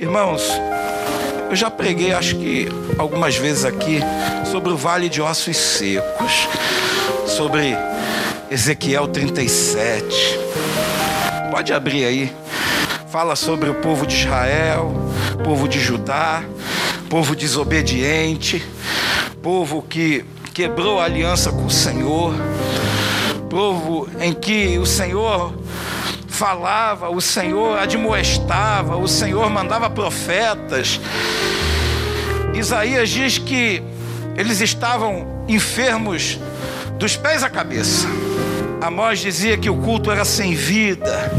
Irmãos, eu já preguei, acho que algumas vezes aqui, sobre o vale de ossos secos, sobre Ezequiel 37. Pode abrir aí. Fala sobre o povo de Israel, povo de Judá, povo desobediente, povo que quebrou a aliança com o Senhor, povo em que o Senhor falava, o Senhor admoestava, o Senhor mandava profetas. Isaías diz que eles estavam enfermos dos pés à cabeça. Amós dizia que o culto era sem vida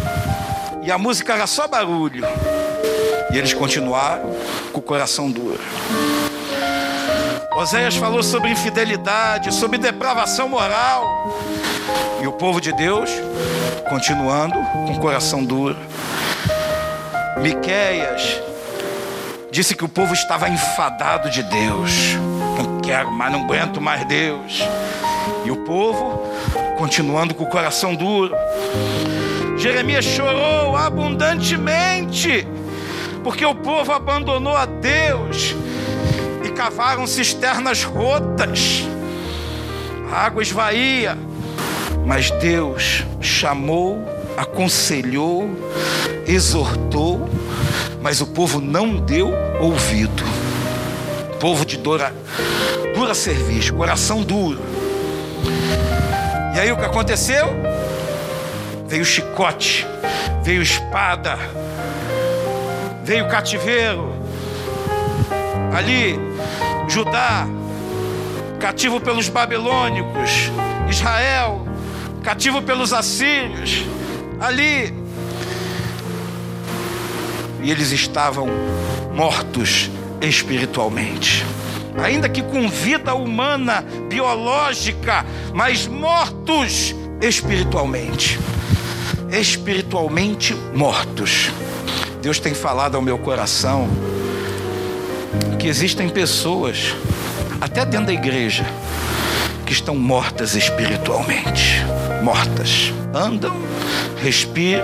e a música era só barulho. E eles continuaram com o coração duro. Oséias falou sobre infidelidade, sobre depravação moral. E o povo de Deus continuando com o coração duro. Miqueias disse que o povo estava enfadado de Deus. Não quero mais, não aguento mais Deus. E o povo continuando com o coração duro. Jeremias chorou abundantemente, porque o povo abandonou a Deus e cavaram cisternas rotas, a água esvaía. Mas Deus chamou, aconselhou, exortou, mas o povo não deu ouvido. Povo de dura, dura serviço, coração duro. E aí o que aconteceu? Veio chicote, veio espada, veio cativeiro. Ali, Judá, cativo pelos babilônicos, Israel, cativo pelos assírios, ali. E eles estavam mortos espiritualmente. Ainda que com vida humana, biológica, mas mortos espiritualmente. Espiritualmente mortos. Deus tem falado ao meu coração que existem pessoas, até dentro da igreja, que estão mortas espiritualmente. Mortas. Andam, respiram,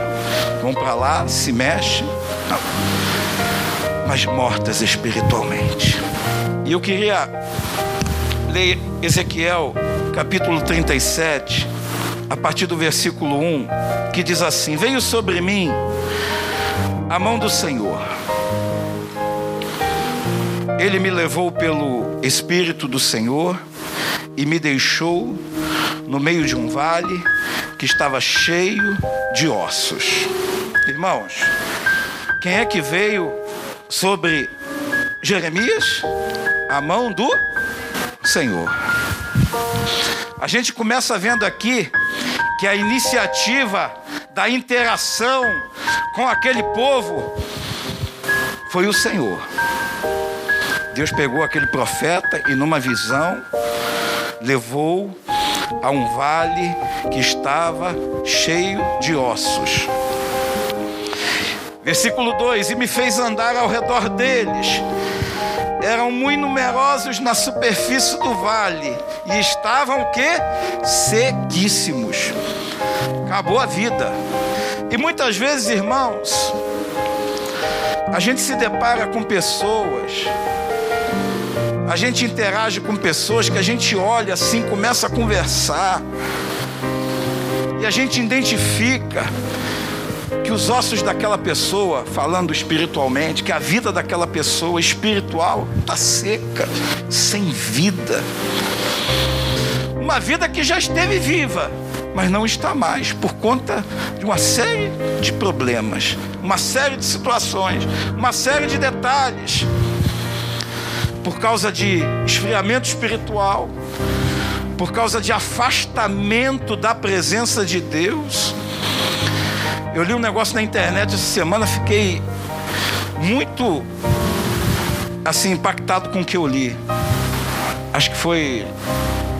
vão para lá, se mexem. Não. Mas mortas espiritualmente. E eu queria ler Ezequiel, capítulo 37, a partir do versículo 1, que diz assim: Veio sobre mim a mão do Senhor. Ele me levou pelo Espírito do Senhor e me deixou no meio de um vale que estava cheio de ossos. Irmãos, quem é que veio sobre Jeremias? A mão do Senhor. A gente começa vendo aqui que a iniciativa da interação com aquele povo foi o Senhor. Deus pegou aquele profeta e, numa visão, levou a um vale que estava cheio de ossos. Versículo 2: E me fez andar ao redor deles. Eram muito numerosos na superfície do vale e estavam o quê? Sequíssimos. Acabou a vida. E muitas vezes, irmãos, a gente se depara com pessoas a gente interage com pessoas que a gente olha assim, começa a conversar, e a gente identifica que os ossos daquela pessoa, falando espiritualmente, que a vida daquela pessoa espiritual está seca, sem vida. Uma vida que já esteve viva, mas não está mais por conta de uma série de problemas, uma série de situações, uma série de detalhes por causa de esfriamento espiritual, por causa de afastamento da presença de Deus. Eu li um negócio na internet essa semana, fiquei muito assim impactado com o que eu li. Acho que foi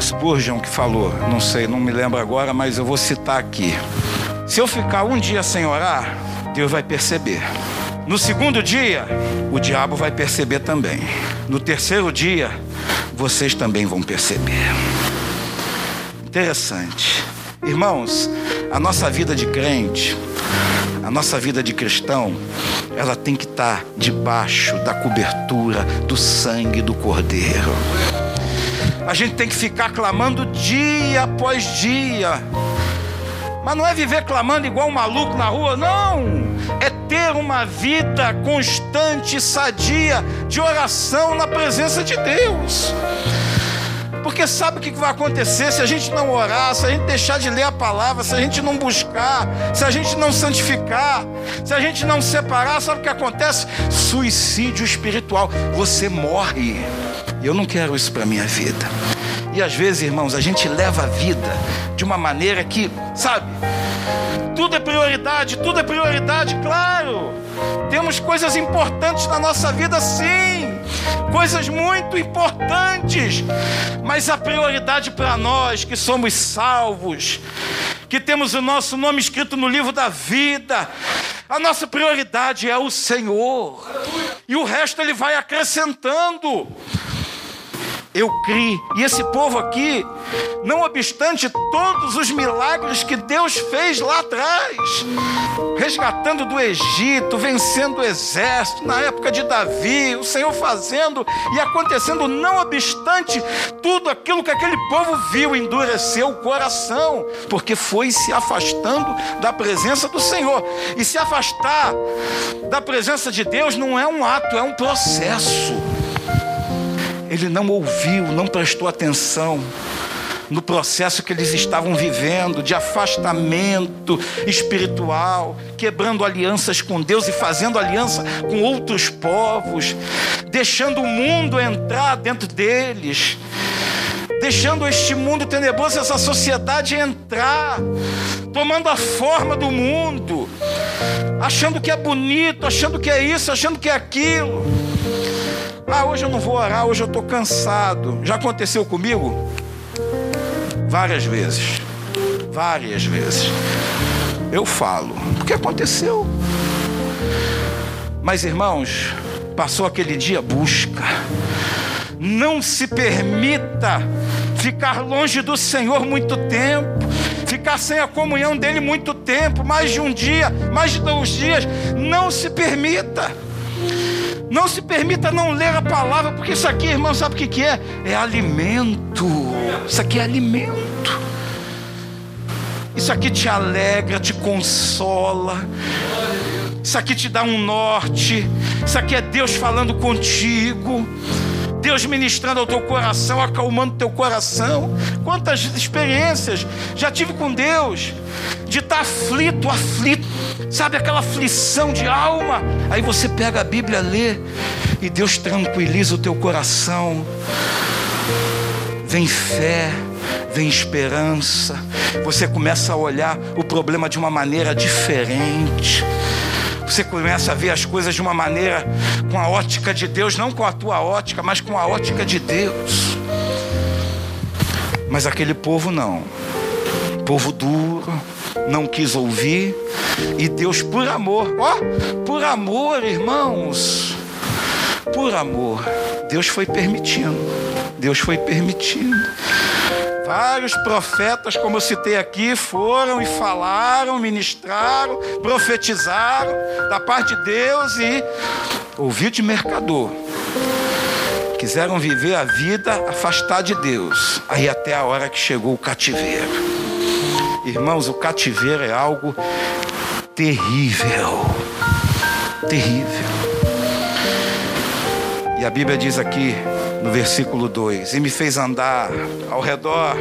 Spurgeon que falou, não sei, não me lembro agora, mas eu vou citar aqui. Se eu ficar um dia sem orar, Deus vai perceber. No segundo dia, o diabo vai perceber também. No terceiro dia, vocês também vão perceber. Interessante. Irmãos, a nossa vida de crente A nossa vida de cristão, ela tem que estar debaixo da cobertura do sangue do Cordeiro. A gente tem que ficar clamando dia após dia. Mas não é viver clamando igual um maluco na rua, não. Ter uma vida constante, sadia, de oração na presença de Deus. Porque sabe o que vai acontecer se a gente não orar, se a gente deixar de ler a palavra, se a gente não buscar, se a gente não santificar, se a gente não separar, sabe o que acontece? Suicídio espiritual. Você morre. Eu não quero isso para minha vida. E às vezes, irmãos, a gente leva a vida de uma maneira que, sabe, tudo é prioridade, tudo é prioridade, claro. Temos coisas importantes na nossa vida, sim, coisas muito importantes, mas a prioridade para nós que somos salvos, que temos o nosso nome escrito no livro da vida, a nossa prioridade é o Senhor, e o resto Ele vai acrescentando eu criei. E esse povo aqui, não obstante todos os milagres que Deus fez lá atrás, resgatando do Egito, vencendo o exército, na época de Davi, o Senhor fazendo e acontecendo, não obstante tudo aquilo que aquele povo viu, endureceu o coração, porque foi se afastando da presença do Senhor. E se afastar da presença de Deus não é um ato, é um processo ele não ouviu, não prestou atenção no processo que eles estavam vivendo de afastamento espiritual, quebrando alianças com Deus e fazendo aliança com outros povos, deixando o mundo entrar dentro deles, deixando este mundo tenebroso, essa sociedade entrar, tomando a forma do mundo, achando que é bonito, achando que é isso, achando que é aquilo. Ah, hoje eu não vou orar, hoje eu estou cansado. Já aconteceu comigo? Várias vezes. Várias vezes. Eu falo, porque aconteceu. Mas irmãos, passou aquele dia, busca. Não se permita ficar longe do Senhor muito tempo, ficar sem a comunhão dele muito tempo, mais de um dia, mais de dois dias. Não se permita. Não se permita não ler a palavra, porque isso aqui, irmão, sabe o que, que é? É alimento. Isso aqui é alimento. Isso aqui te alegra, te consola. Isso aqui te dá um norte. Isso aqui é Deus falando contigo. Deus ministrando ao teu coração, acalmando teu coração. Quantas experiências já tive com Deus de estar aflito, aflito, sabe aquela aflição de alma. Aí você pega a Bíblia, lê e Deus tranquiliza o teu coração. Vem fé, vem esperança. Você começa a olhar o problema de uma maneira diferente. Você começa a ver as coisas de uma maneira com a ótica de Deus, não com a tua ótica, mas com a ótica de Deus. Mas aquele povo não. Povo duro, não quis ouvir, e Deus, por amor, ó, por amor, irmãos, por amor, Deus foi permitindo, Deus foi permitindo. Vários profetas, como eu citei aqui, foram e falaram, ministraram, profetizaram da parte de Deus e ouviu de mercador. Quiseram viver a vida afastar de Deus. Aí até a hora que chegou o cativeiro. Irmãos, o cativeiro é algo terrível. Terrível. E a Bíblia diz aqui, no versículo 2: E me fez andar ao redor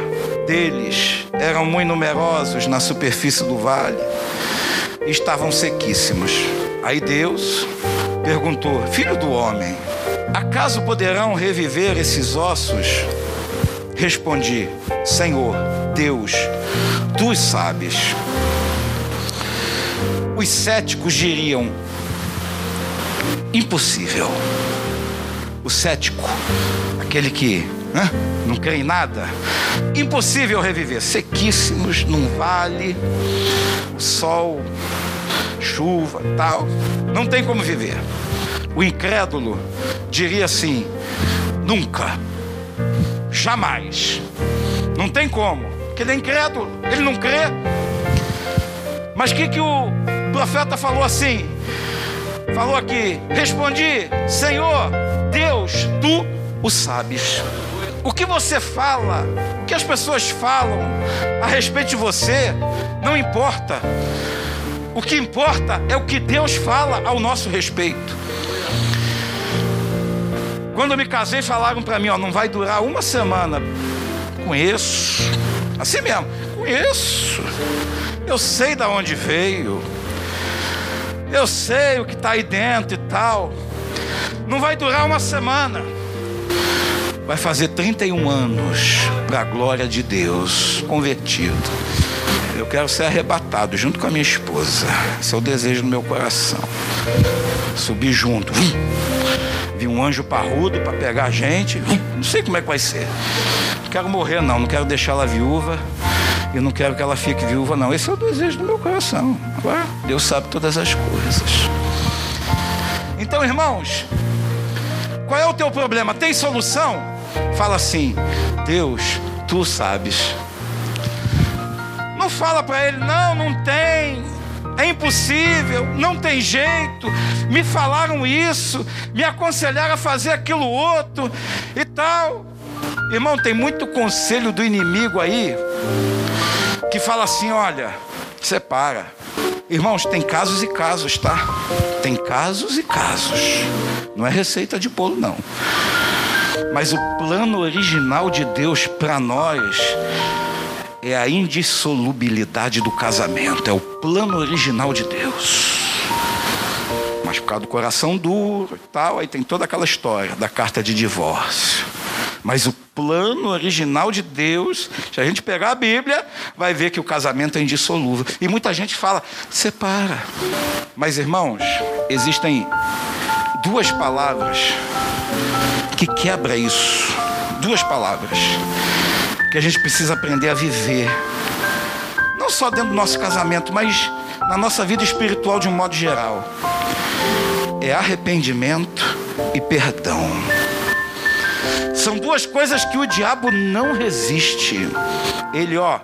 deles, eram muito numerosos na superfície do vale, e estavam sequíssimos. Aí Deus perguntou: Filho do homem, acaso poderão reviver esses ossos? Respondi: Senhor, Deus, tu sabes. Os céticos diriam: impossível. O cético, aquele que né, não crê em nada, impossível reviver, sequíssimos num vale, sol, chuva, tal, não tem como viver. O incrédulo diria assim: nunca, jamais, não tem como, porque ele é incrédulo, ele não crê. Mas que, que o profeta falou assim: falou aqui, respondi, Senhor, Deus, tu o sabes. O que você fala, o que as pessoas falam a respeito de você, não importa. O que importa é o que Deus fala ao nosso respeito. Quando eu me casei, falaram para mim: ó, não vai durar uma semana. Conheço, assim mesmo, conheço. Eu sei de onde veio. Eu sei o que está aí dentro e tal. Não vai durar uma semana. Vai fazer 31 anos para a glória de Deus, convertido. Eu quero ser arrebatado junto com a minha esposa. Esse é o desejo do meu coração. Subir junto. Vi um anjo parrudo para pegar a gente. Não sei como é que vai ser. Não quero morrer, não. Não quero deixá-la viúva. E não quero que ela fique viúva, não. Esse é o desejo do meu coração. Agora, Deus sabe todas as coisas. Então, irmãos, qual é o teu problema? Tem solução? Fala assim: Deus, tu sabes. Não fala para ele, não, não tem, é impossível, não tem jeito. Me falaram isso, me aconselharam a fazer aquilo outro e tal. Irmão, tem muito conselho do inimigo aí que fala assim: olha, separa. Irmãos, tem casos e casos, tá? Tem casos e casos. Não é receita de bolo, não. Mas o plano original de Deus para nós é a indissolubilidade do casamento. É o plano original de Deus. Mas por causa do coração duro e tal, aí tem toda aquela história da carta de divórcio. Mas o plano original de Deus, se a gente pegar a Bíblia, vai ver que o casamento é indissolúvel. E muita gente fala, separa. Mas irmãos, existem duas palavras que quebra isso. Duas palavras que a gente precisa aprender a viver. Não só dentro do nosso casamento, mas na nossa vida espiritual de um modo geral. É arrependimento e perdão. São duas coisas que o diabo não resiste. Ele, ó,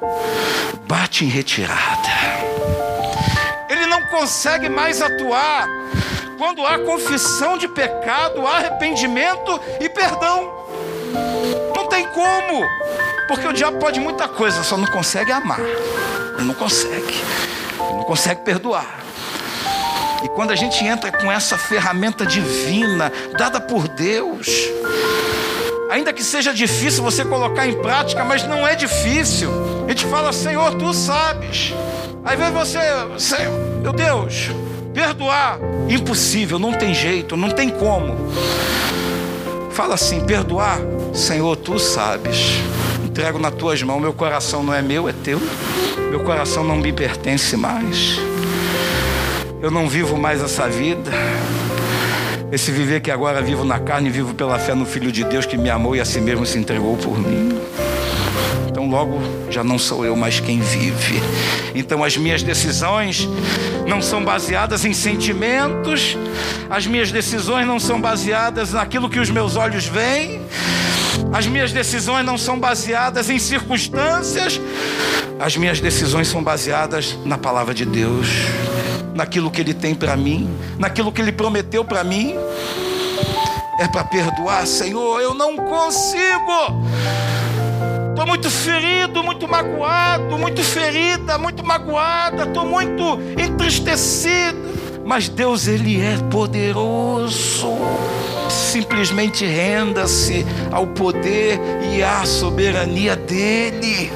bate em retirada. Ele não consegue mais atuar quando há confissão de pecado, arrependimento e perdão. Não tem como, porque o diabo pode muita coisa, só não consegue amar. Ele não consegue. Ele não consegue perdoar. E quando a gente entra com essa ferramenta divina, dada por Deus, ainda que seja difícil você colocar em prática, mas não é difícil. A gente fala, Senhor, tu sabes. Aí vem você, Senhor, meu Deus, perdoar, impossível, não tem jeito, não tem como. Fala assim: perdoar, Senhor, tu sabes. Entrego nas tuas mãos, meu coração não é meu, é teu. Meu coração não me pertence mais. Eu não vivo mais essa vida. Esse viver que agora vivo na carne, vivo pela fé no Filho de Deus que me amou e a si mesmo se entregou por mim. Então, logo, já não sou eu mais quem vive. Então, as minhas decisões não são baseadas em sentimentos, as minhas decisões não são baseadas naquilo que os meus olhos veem, as minhas decisões não são baseadas em circunstâncias, as minhas decisões são baseadas na palavra de Deus, naquilo que Ele tem para mim, naquilo que Ele prometeu para mim. É para perdoar, Senhor, eu não consigo. Estou muito ferido, muito magoado, muito ferida, muito magoada, estou muito entristecida. Mas Deus, Ele é poderoso. Simplesmente renda-se ao poder e à soberania dEle.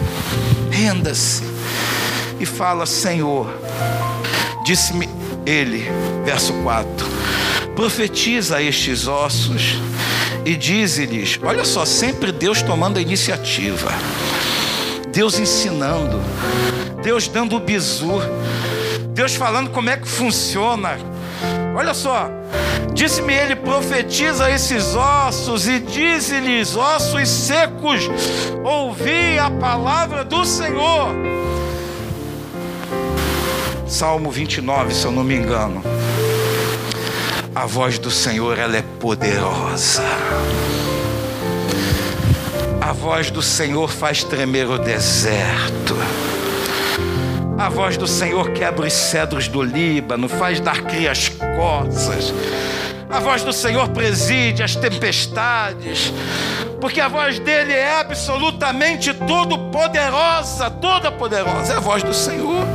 Renda-se e fala: Senhor, disse-me Ele, verso 4: profetiza estes ossos e dize-lhes: olha só, sempre Deus tomando a iniciativa, Deus ensinando, Deus dando o bizu, Deus falando como é que funciona. Olha só, disse-me ele: profetiza esses ossos e dize-lhes, ossos secos, ouvi a palavra do Senhor. Salmo 29, se eu não me engano. A voz do Senhor, ela é poderosa. A voz do Senhor faz tremer o deserto. A voz do Senhor quebra os cedros do Líbano, faz dar crias coças. A voz do Senhor preside as tempestades, porque a voz dele é absolutamente todo poderosa, toda poderosa. É a voz do Senhor.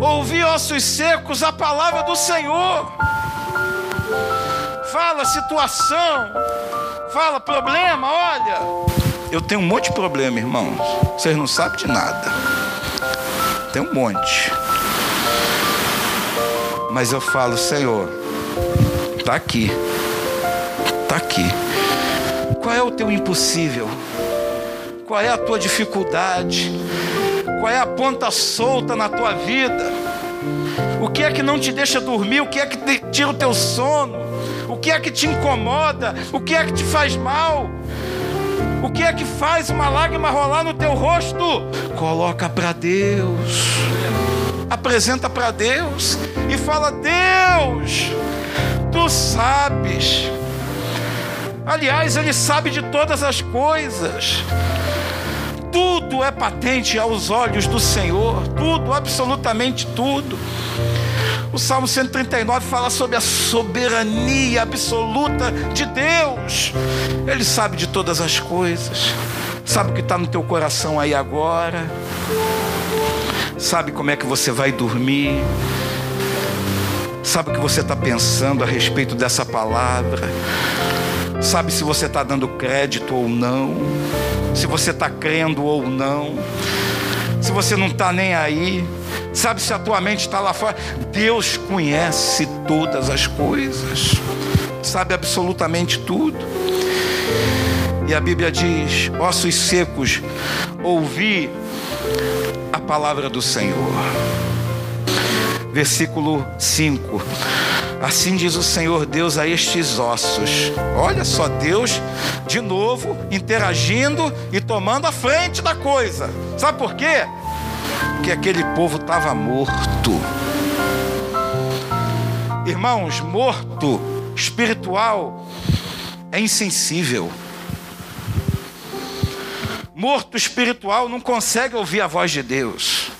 Ouvi ossos secos a palavra do Senhor. Fala situação, fala problema, olha. Eu tenho um monte de problema, irmãos. Vocês não sabem de nada. Tem um monte. Mas eu falo, Senhor, está aqui. Está aqui. Qual é o teu impossível? Qual é a tua dificuldade? Qual é a ponta solta na tua vida? O que é que não te deixa dormir? O que é que tira o teu sono? O que é que te incomoda? O que é que te faz mal? O que é que faz uma lágrima rolar no teu rosto? Coloca para Deus. Apresenta para Deus e fala: Deus, tu sabes. Aliás, Ele sabe de todas as coisas. Tudo é patente aos olhos do Senhor, tudo, absolutamente tudo. O Salmo 139 fala sobre a soberania absoluta de Deus. Ele sabe de todas as coisas, sabe o que está no teu coração aí agora, sabe como é que você vai dormir, sabe o que você está pensando a respeito dessa palavra, sabe se você está dando crédito ou não, se você está crendo ou não, se você não está nem aí, sabe se a tua mente está lá fora. Deus conhece todas as coisas, sabe absolutamente tudo. E a Bíblia diz: ossos secos, ouvi a palavra do Senhor. Versículo 5. Assim diz o Senhor Deus a estes ossos. Olha só, Deus de novo interagindo e tomando a frente da coisa. Sabe por quê? Porque aquele povo estava morto. Irmãos, morto espiritual é insensível. Morto espiritual não consegue ouvir a voz de Deus.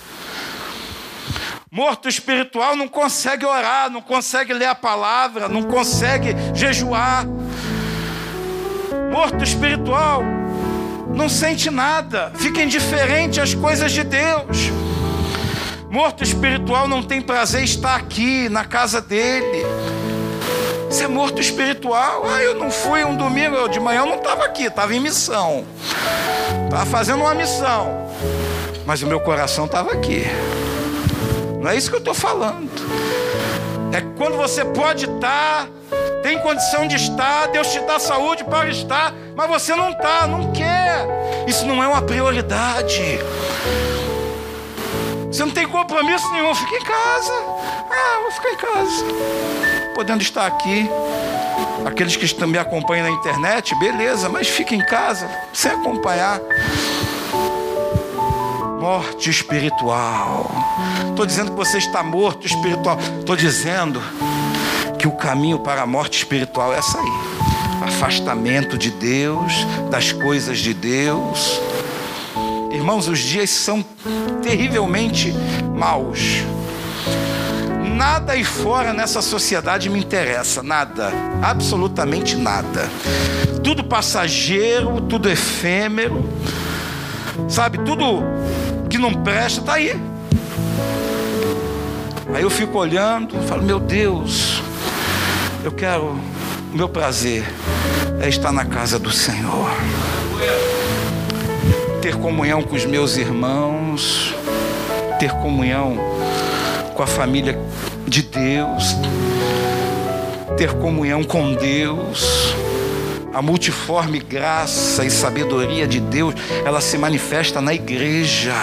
Morto espiritual não consegue orar, não consegue ler a palavra, não consegue jejuar. Morto espiritual não sente nada, fica indiferente às coisas de Deus. Morto espiritual não tem prazer estar aqui na casa dele. Você é morto espiritual. Ah, eu não fui um domingo, de manhã eu não estava aqui, estava em missão. Estava fazendo uma missão. Mas o meu coração estava aqui. Não é isso que eu estou falando. É quando você pode estar, tem condição de estar, Deus te dá saúde para estar, mas você não está, não quer. Isso não é uma prioridade. Você não tem compromisso nenhum, fica em casa. Ah, vou ficar em casa. Podendo estar aqui. Aqueles que me acompanham na internet, beleza, mas fica em casa, sem acompanhar morte espiritual. Estou dizendo que você está morto espiritual. Estou dizendo que o caminho para a morte espiritual é essa aí. Afastamento de Deus, das coisas de Deus. Irmãos, os dias são terrivelmente maus. Nada aí fora nessa sociedade me interessa, nada, absolutamente nada. Tudo passageiro, tudo efêmero, sabe? Tudo que não presta está aí. Aí eu fico olhando, falo, meu Deus, eu quero, o meu prazer é estar na casa do Senhor, ter comunhão com os meus irmãos, ter comunhão com a família de Deus, ter comunhão com Deus a multiforme graça e sabedoria de Deus, ela se manifesta na igreja.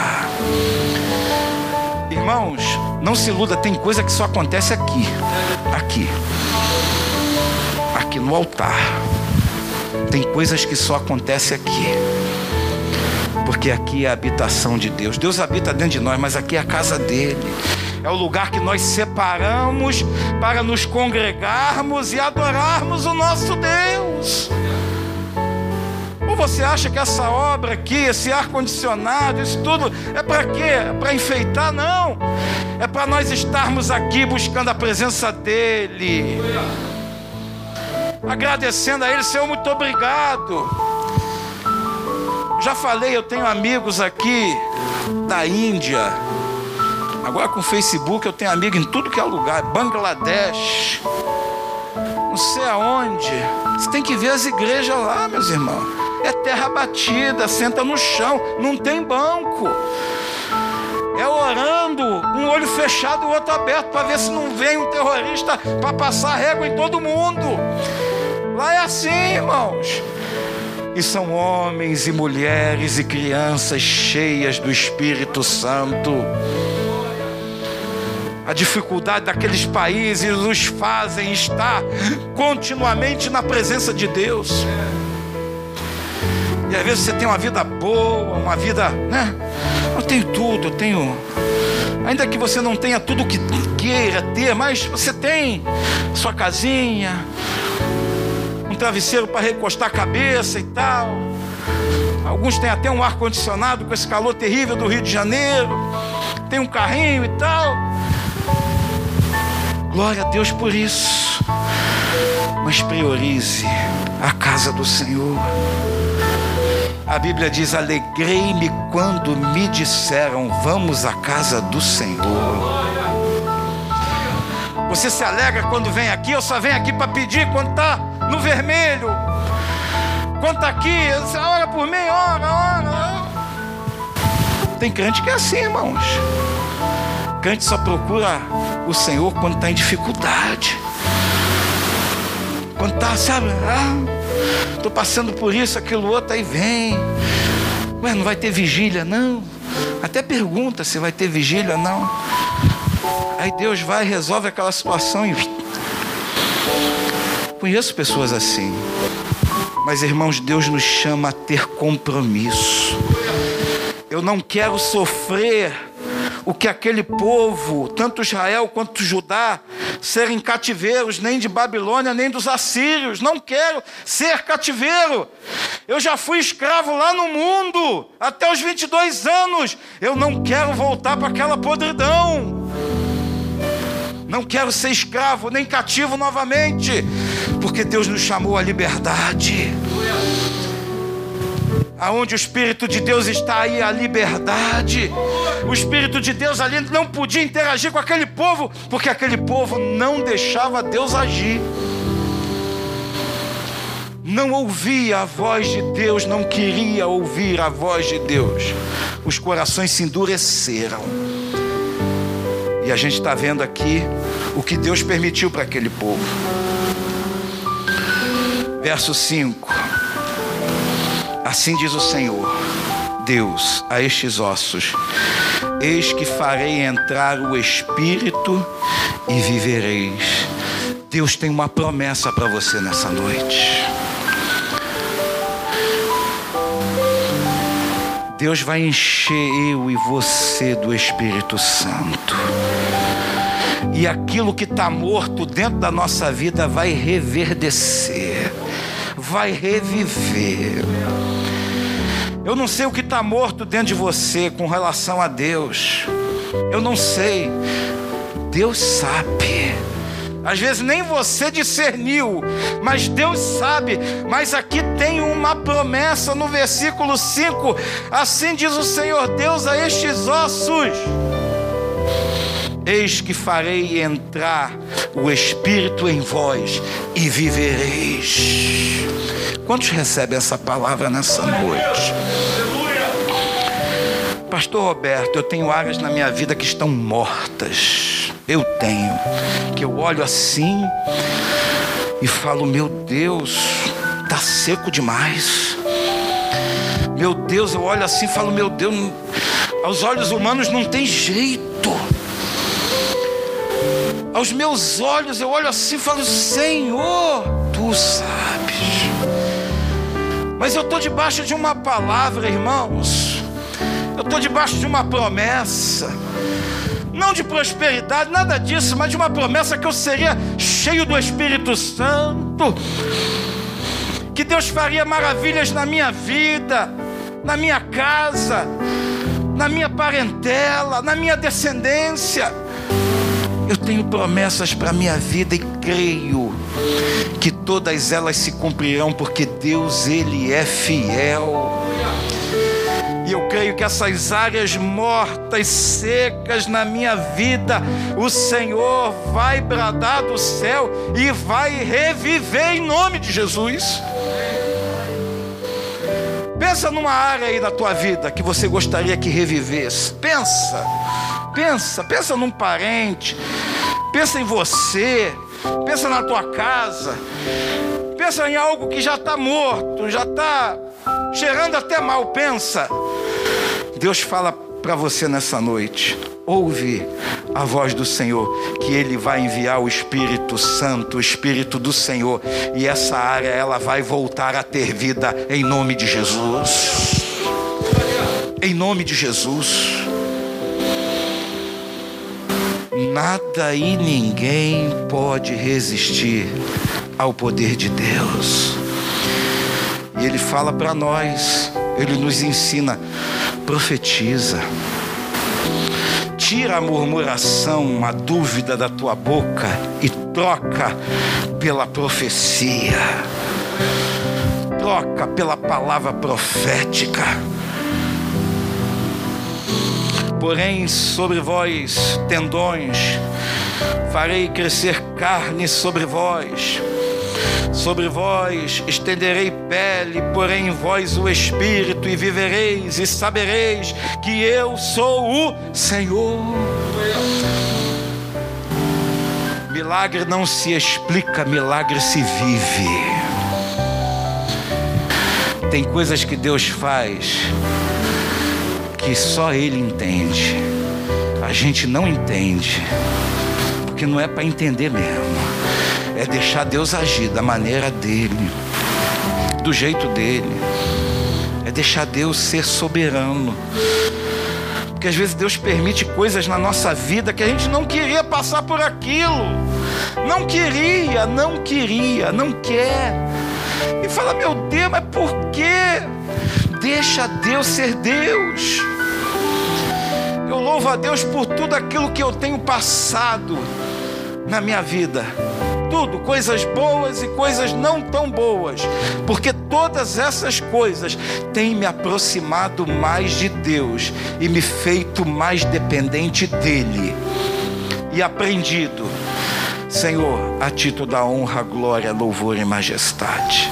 Irmãos, não se iluda, tem coisa que só acontece aqui. Aqui. Aqui no altar. Tem coisas que só acontecem aqui. Porque aqui é a habitação de Deus. Deus habita dentro de nós, mas aqui é a casa dele. É o lugar que nós separamos para nos congregarmos e adorarmos o nosso Deus você acha que essa obra aqui, esse ar-condicionado, isso tudo é para quê? É para enfeitar? Não. É para nós estarmos aqui buscando a presença dEle. Agradecendo a Ele, Senhor, muito obrigado. Já falei, eu tenho amigos aqui da Índia. Agora com o Facebook eu tenho amigo em tudo que é lugar, Bangladesh, não sei aonde. Você tem que ver as igrejas lá, meus irmãos. É terra batida, senta no chão, não tem banco. É orando, um olho fechado e o outro aberto, para ver se não vem um terrorista para passar régua em todo mundo. Lá é assim, irmãos. E são homens e mulheres e crianças cheias do Espírito Santo a dificuldade daqueles países os fazem estar continuamente na presença de Deus. E às vezes você tem uma vida boa, uma vida, né? Eu tenho tudo, eu tenho. Ainda que você não tenha tudo que queira ter, mas você tem sua casinha, um travesseiro para recostar a cabeça e tal. Alguns têm até um ar-condicionado com esse calor terrível do Rio de Janeiro. Tem um carrinho e tal. Glória a Deus por isso. Mas priorize a casa do Senhor. A Bíblia diz: Alegrei-me quando me disseram, vamos à casa do Senhor. Você se alegra quando vem aqui, ou só vem aqui para pedir quando está no vermelho? Quando está aqui, você ora por mim, ora, ora. Tem crente que é assim, irmãos. Crente só procura o Senhor quando está em dificuldade. Quando está, sabe, ah, estou passando por isso, aquilo outro, aí vem. Ué, não vai ter vigília, não? Até pergunta se vai ter vigília, não. Aí Deus vai, resolve aquela situação e. Conheço pessoas assim. Mas, irmãos, Deus nos chama a ter compromisso. Eu não quero sofrer o que aquele povo, tanto Israel quanto Judá, serem cativeiros, nem de Babilônia, nem dos assírios. Não quero ser cativeiro. Eu já fui escravo lá no mundo, até os 22 anos. Eu não quero voltar para aquela podridão. Não quero ser escravo nem cativo novamente, porque Deus nos chamou à liberdade aonde o Espírito de Deus está aí a liberdade. O Espírito de Deus ali não podia interagir com aquele povo, porque aquele povo não deixava Deus agir. Não ouvia a voz de Deus, não queria ouvir a voz de Deus. Os corações se endureceram. E a gente está vendo aqui o que Deus permitiu para aquele povo. Verso 5. Assim diz o Senhor, Deus, a estes ossos: Eis que farei entrar o Espírito e vivereis. Deus tem uma promessa para você nessa noite. Deus vai encher eu e você do Espírito Santo. E aquilo que está morto dentro da nossa vida vai reverdecer, vai reviver. Eu não sei o que está morto dentro de você com relação a Deus. Eu não sei. Deus sabe. Às vezes nem você discerniu, mas Deus sabe. Mas aqui tem uma promessa no versículo 5. Assim diz o Senhor Deus a estes ossos: Eis que farei entrar o Espírito em vós e vivereis. Quantos recebem essa palavra nessa noite? Pastor Roberto, eu tenho áreas na minha vida que estão mortas. Eu tenho. Que eu olho assim e falo: Meu Deus, está seco demais. Meu Deus, eu olho assim e falo: Meu Deus, aos olhos humanos não tem jeito. Aos meus olhos eu olho assim e falo: Senhor, tu sabes. Mas eu estou debaixo de uma palavra, irmãos. Eu estou debaixo de uma promessa. Não de prosperidade, nada disso, mas de uma promessa que eu seria cheio do Espírito Santo. que Deus faria maravilhas na minha vida, na minha casa, na minha parentela, na minha descendência. Eu tenho promessas para a minha vida e creio que todas elas se cumprirão, porque Deus, Ele é fiel. E eu creio que essas áreas mortas, secas na minha vida, o Senhor vai bradar do céu e vai reviver em nome de Jesus. Pensa numa área aí da tua vida que você gostaria que revivesse. Pensa, pensa, pensa num parente, pensa em você, pensa na tua casa, pensa em algo que já está morto, já está cheirando até mal. Pensa. Deus fala para você nessa noite. Ouve a voz do Senhor, que Ele vai enviar o Espírito Santo, o Espírito do Senhor, e essa área ela vai voltar a ter vida em nome de Jesus. Em nome de Jesus. Nada e ninguém pode resistir ao poder de Deus. E Ele fala para nós, Ele nos ensina profetiza. Tira a murmuração, a dúvida da tua boca e troca pela profecia. Troca pela palavra profética. Porém, sobre vós, tendões, farei crescer carne sobre vós Sobre vós estenderei pele, porém em vós o espírito, e vivereis e sabereis que eu sou o Senhor. Milagre não se explica, milagre se vive. Tem coisas que Deus faz que só Ele entende. A gente não entende, porque não é para entender mesmo é deixar Deus agir da maneira dele, do jeito dele. É deixar Deus ser soberano. Porque às vezes Deus permite coisas na nossa vida que a gente não queria passar por aquilo. Não queria, não queria, não quer. E fala, meu Deus, mas por quê? Deixa Deus ser Deus. Eu louvo a Deus por tudo aquilo que eu tenho passado na minha vida tudo, coisas boas e coisas não tão boas, porque todas essas coisas têm me aproximado mais de Deus e me feito mais dependente dEle e aprendido, Senhor, a ti toda honra, glória, louvor e majestade.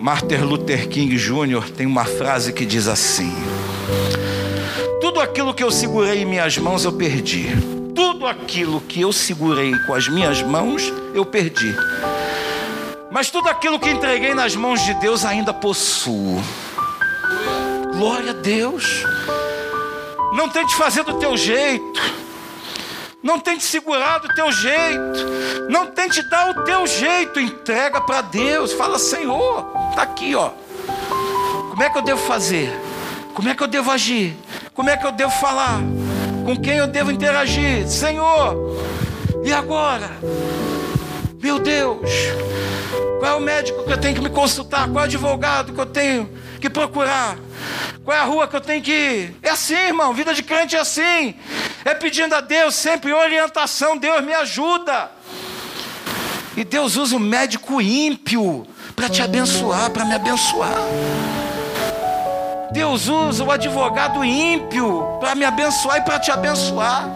Martin Luther King Jr. tem uma frase que diz assim: Tudo aquilo que eu segurei em minhas mãos eu perdi tudo aquilo que eu segurei com as minhas mãos, eu perdi. Mas tudo aquilo que entreguei nas mãos de Deus ainda possuo. Glória a Deus. Não tente fazer do teu jeito. Não tente segurar do teu jeito. Não tente dar o teu jeito. Entrega para Deus. Fala, Senhor, está aqui, ó. Como é que eu devo fazer? Como é que eu devo agir? Como é que eu devo falar? Com quem eu devo interagir? Senhor, e agora? Meu Deus, qual é o médico que eu tenho que me consultar? Qual é o advogado que eu tenho que procurar? Qual é a rua que eu tenho que ir? É assim, irmão, vida de crente é assim. É pedindo a Deus sempre orientação, Deus me ajuda. E Deus usa o médico ímpio para te abençoar, para me abençoar. Deus usa o advogado ímpio para me abençoar e para te abençoar.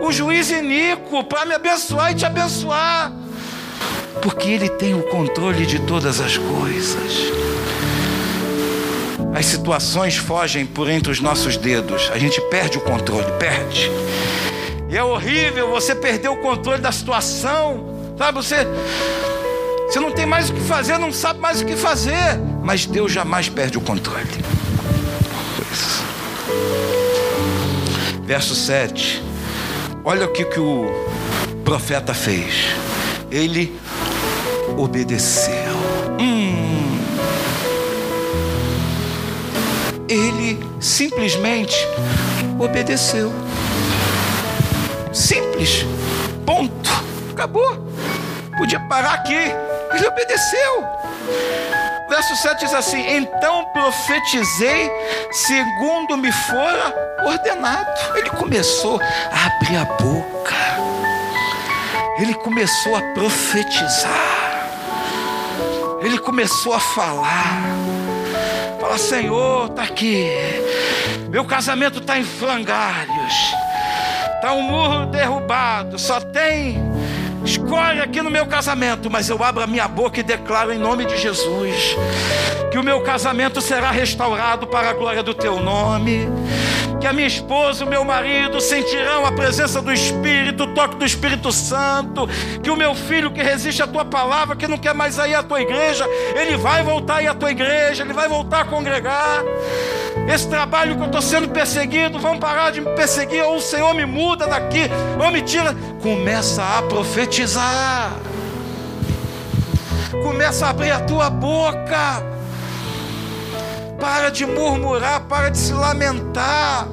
O juiz iníquo para me abençoar e te abençoar. Porque Ele tem o controle de todas as coisas. As situações fogem por entre os nossos dedos. A gente perde o controle, perde. E é horrível você perder o controle da situação. Sabe, você, você não tem mais o que fazer, não sabe mais o que fazer. Mas Deus jamais perde o controle. Verso 7. Olha o que, que o profeta fez. Ele obedeceu. Hum. Ele simplesmente obedeceu. Simples. Ponto. Acabou. Podia parar aqui. Ele obedeceu. Verso 7 diz assim: Então profetizei segundo me fora ordenado. Ele começou a abrir a boca, ele começou a profetizar, ele começou a falar. Fala, Senhor, está aqui, meu casamento está em frangalhos, está um muro derrubado, só tem Escolhe aqui no meu casamento, mas eu abro a minha boca e declaro em nome de Jesus que o meu casamento será restaurado para a glória do teu nome. Que a minha esposa, o meu marido sentirão a presença do Espírito, o toque do Espírito Santo. Que o meu filho que resiste à tua palavra, que não quer mais ir à tua igreja, ele vai voltar à tua igreja, ele vai voltar a congregar. Esse trabalho que eu estou sendo perseguido, vão parar de me perseguir, ou o Senhor me muda daqui, ou me tira. Começa a profetizar. Começa a abrir a tua boca. Para de murmurar, para de se lamentar.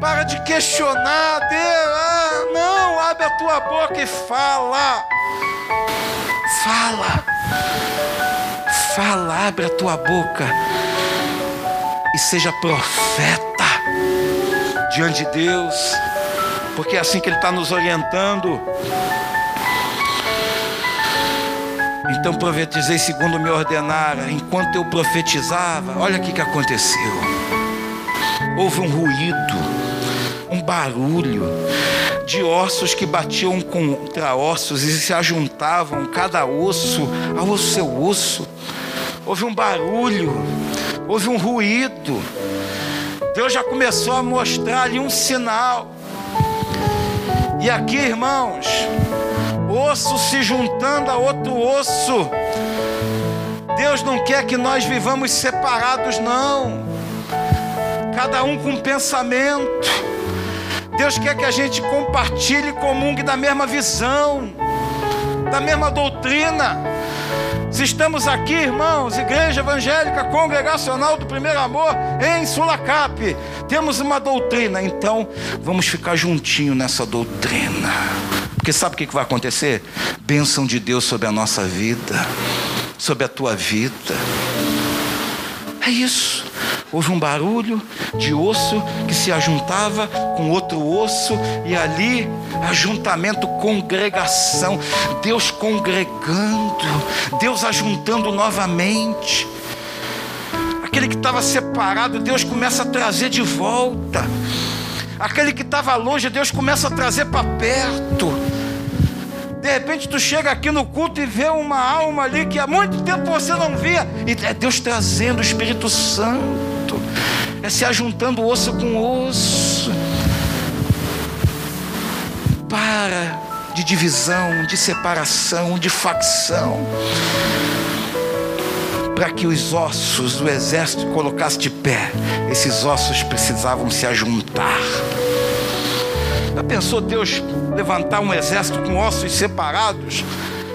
Para de questionar, Deus. Ah, não, abre a tua boca e fala. Fala. Fala, abre a tua boca e seja profeta diante de Deus, porque é assim que Ele está nos orientando. Então profetizei segundo me ordenara. Enquanto eu profetizava, olha o que aconteceu. Houve um ruído, um barulho de ossos que batiam contra ossos e se ajuntavam, cada osso ao seu osso. Houve um barulho houve um ruído. Deus já começou a mostrar ali um sinal. E aqui, irmãos, osso se juntando a outro osso. Deus não quer que nós vivamos separados, não. Cada um com um pensamento. Deus quer que a gente compartilhe, comungue da mesma visão, da mesma doutrina. Se estamos aqui, irmãos, Igreja Evangélica Congregacional do Primeiro Amor em Sulacap, temos uma doutrina, então vamos ficar juntinho nessa doutrina. Porque sabe o que vai acontecer? Bênção de Deus sobre a nossa vida, sobre a tua vida. É isso. Houve um barulho de osso que se ajuntava com outro osso, e ali ajuntamento, congregação, Deus congregando, Deus ajuntando novamente. Aquele que estava separado, Deus começa a trazer de volta. Aquele que estava longe, Deus começa a trazer para perto. De repente tu chega aqui no culto e vê uma alma ali que há muito tempo você não via. E é Deus trazendo o Espírito Santo. É se ajuntando osso com osso. Para de divisão, de separação, de facção. Para que os ossos do exército colocassem de pé, esses ossos precisavam se ajuntar. Já pensou Deus levantar um exército com ossos separados?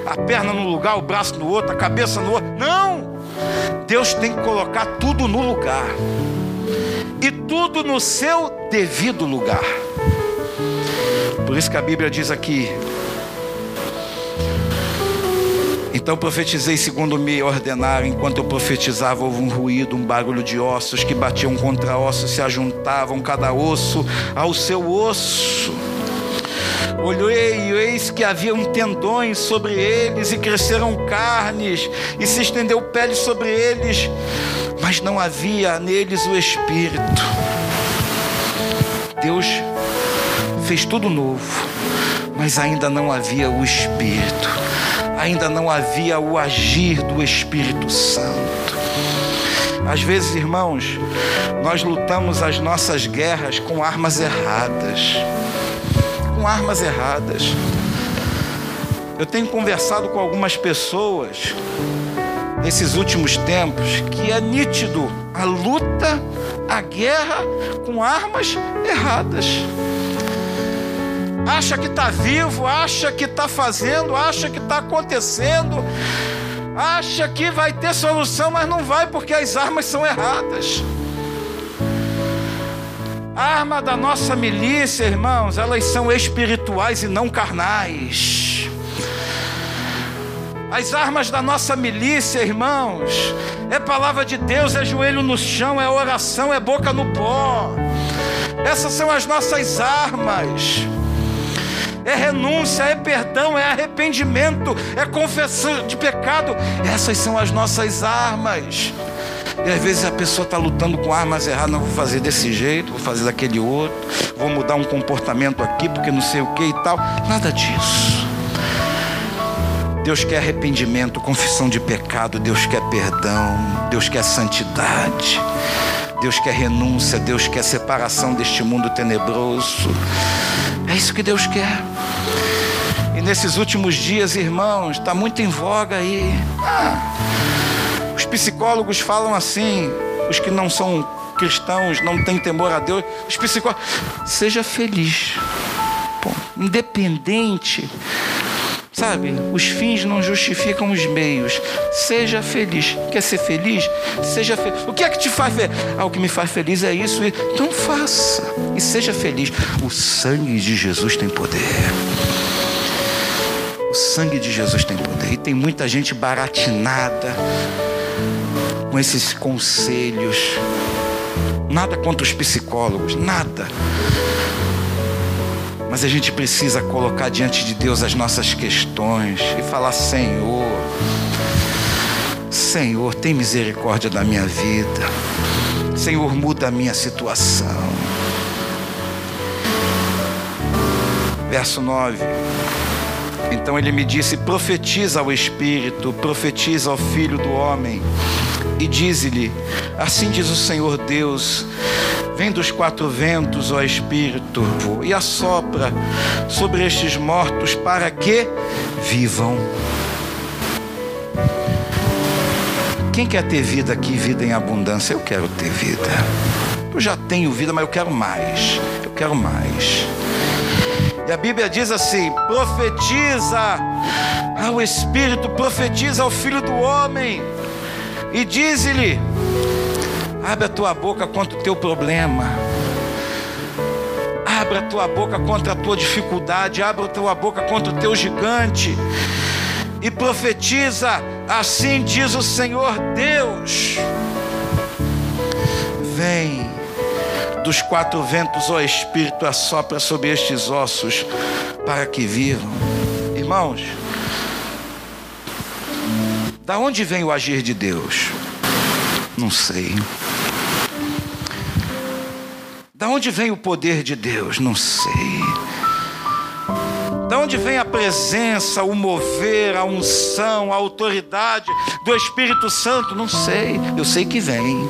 A perna no lugar, o braço no outro, a cabeça no outro? Não! Deus tem que colocar tudo no lugar. E tudo no seu devido lugar. Por isso que a Bíblia diz aqui: Então profetizei segundo me ordenaram. Enquanto eu profetizava, houve um ruído, um barulho de ossos que batiam contra ossos, se ajuntavam, cada osso ao seu osso. Olhei e eis que haviam tendões sobre eles, e cresceram carnes, e se estendeu pele sobre eles, mas não havia neles o Espírito. Deus fez tudo novo, mas ainda não havia o Espírito ainda não havia o agir do Espírito Santo. Às vezes, irmãos, nós lutamos as nossas guerras com armas erradas. Com armas erradas. Eu tenho conversado com algumas pessoas nesses últimos tempos que é nítido a luta, a guerra com armas erradas acha que está vivo, acha que está fazendo, acha que está acontecendo, acha que vai ter solução, mas não vai porque as armas são erradas. Arma da nossa milícia, irmãos, elas são espirituais e não carnais. As armas da nossa milícia, irmãos, é palavra de Deus, é joelho no chão, é oração, é boca no pó. Essas são as nossas armas. É renúncia, é perdão, é arrependimento, é confissão de pecado. Essas são as nossas armas. E às vezes a pessoa está lutando com armas erradas, não vou fazer desse jeito, vou fazer daquele outro, vou mudar um comportamento aqui porque não sei o que e tal. Nada disso. Deus quer arrependimento, confissão de pecado, Deus quer perdão, Deus quer santidade, Deus quer renúncia, Deus quer separação deste mundo tenebroso. É isso que Deus quer. E nesses últimos dias, irmãos, está muito em voga aí. Ah, os psicólogos falam assim, os que não são cristãos, não têm temor a Deus, os psicólogos, seja feliz. Pô, independente Sabe, os fins não justificam os meios. Seja feliz. Quer ser feliz? Seja feliz. O que é que te faz feliz? Ah, o que me faz feliz é isso. Então faça. E seja feliz. O sangue de Jesus tem poder. O sangue de Jesus tem poder. E tem muita gente baratinada com esses conselhos. Nada contra os psicólogos, nada. Mas a gente precisa colocar diante de Deus as nossas questões e falar: Senhor, Senhor, tem misericórdia da minha vida. Senhor, muda a minha situação. Verso 9. Então ele me disse: profetiza ao Espírito, profetiza ao Filho do Homem, e dize-lhe: Assim diz o Senhor Deus Vem dos quatro ventos, ó Espírito, e assopra sobre estes mortos para que vivam. Quem quer ter vida aqui, vida em abundância? Eu quero ter vida. Eu já tenho vida, mas eu quero mais. Eu quero mais. E a Bíblia diz assim: profetiza ao Espírito, profetiza ao Filho do Homem, e diz-lhe: Abre a tua boca contra o teu problema. Abra a tua boca contra a tua dificuldade. Abra a tua boca contra o teu gigante. E profetiza: Assim diz o Senhor Deus. Vem dos quatro ventos, ó Espírito, assopra sobre estes ossos para que vivam. Irmãos, da onde vem o agir de Deus? Não sei. Da onde vem o poder de Deus? Não sei. Da onde vem a presença, o mover, a unção, a autoridade do Espírito Santo? Não sei. Eu sei que vem.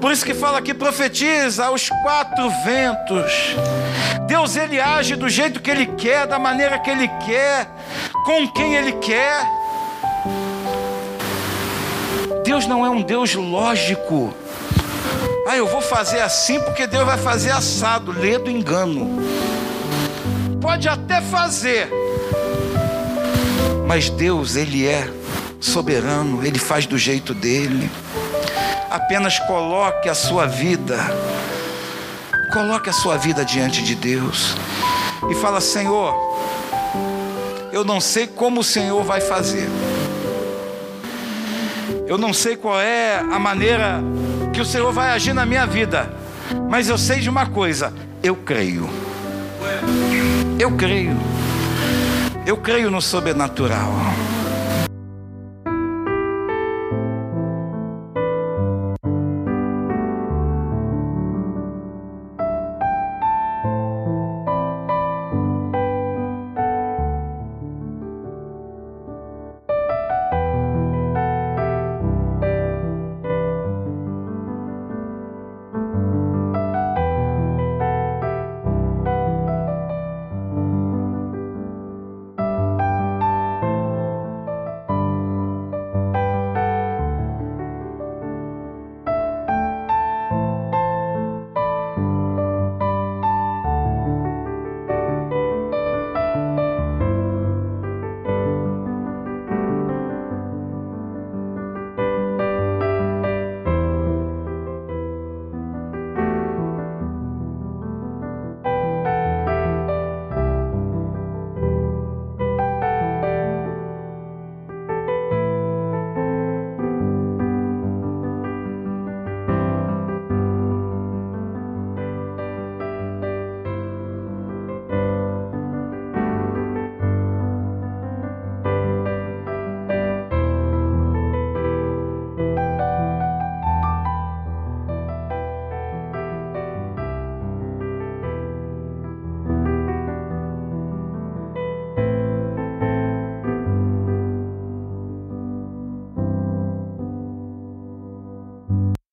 Por isso que fala aqui, profetiza aos quatro ventos. Deus ele age do jeito que ele quer, da maneira que ele quer, com quem ele quer. Deus não é um Deus lógico. Ah, eu vou fazer assim porque Deus vai fazer assado. Lê do engano. Pode até fazer. Mas Deus, Ele é soberano, Ele faz do jeito dele. Apenas coloque a sua vida, coloque a sua vida diante de Deus e fala: Senhor, eu não sei como o Senhor vai fazer, eu não sei qual é a maneira que o Senhor vai agir na minha vida. Mas eu sei de uma coisa: eu creio. Eu creio. Eu creio no sobrenatural.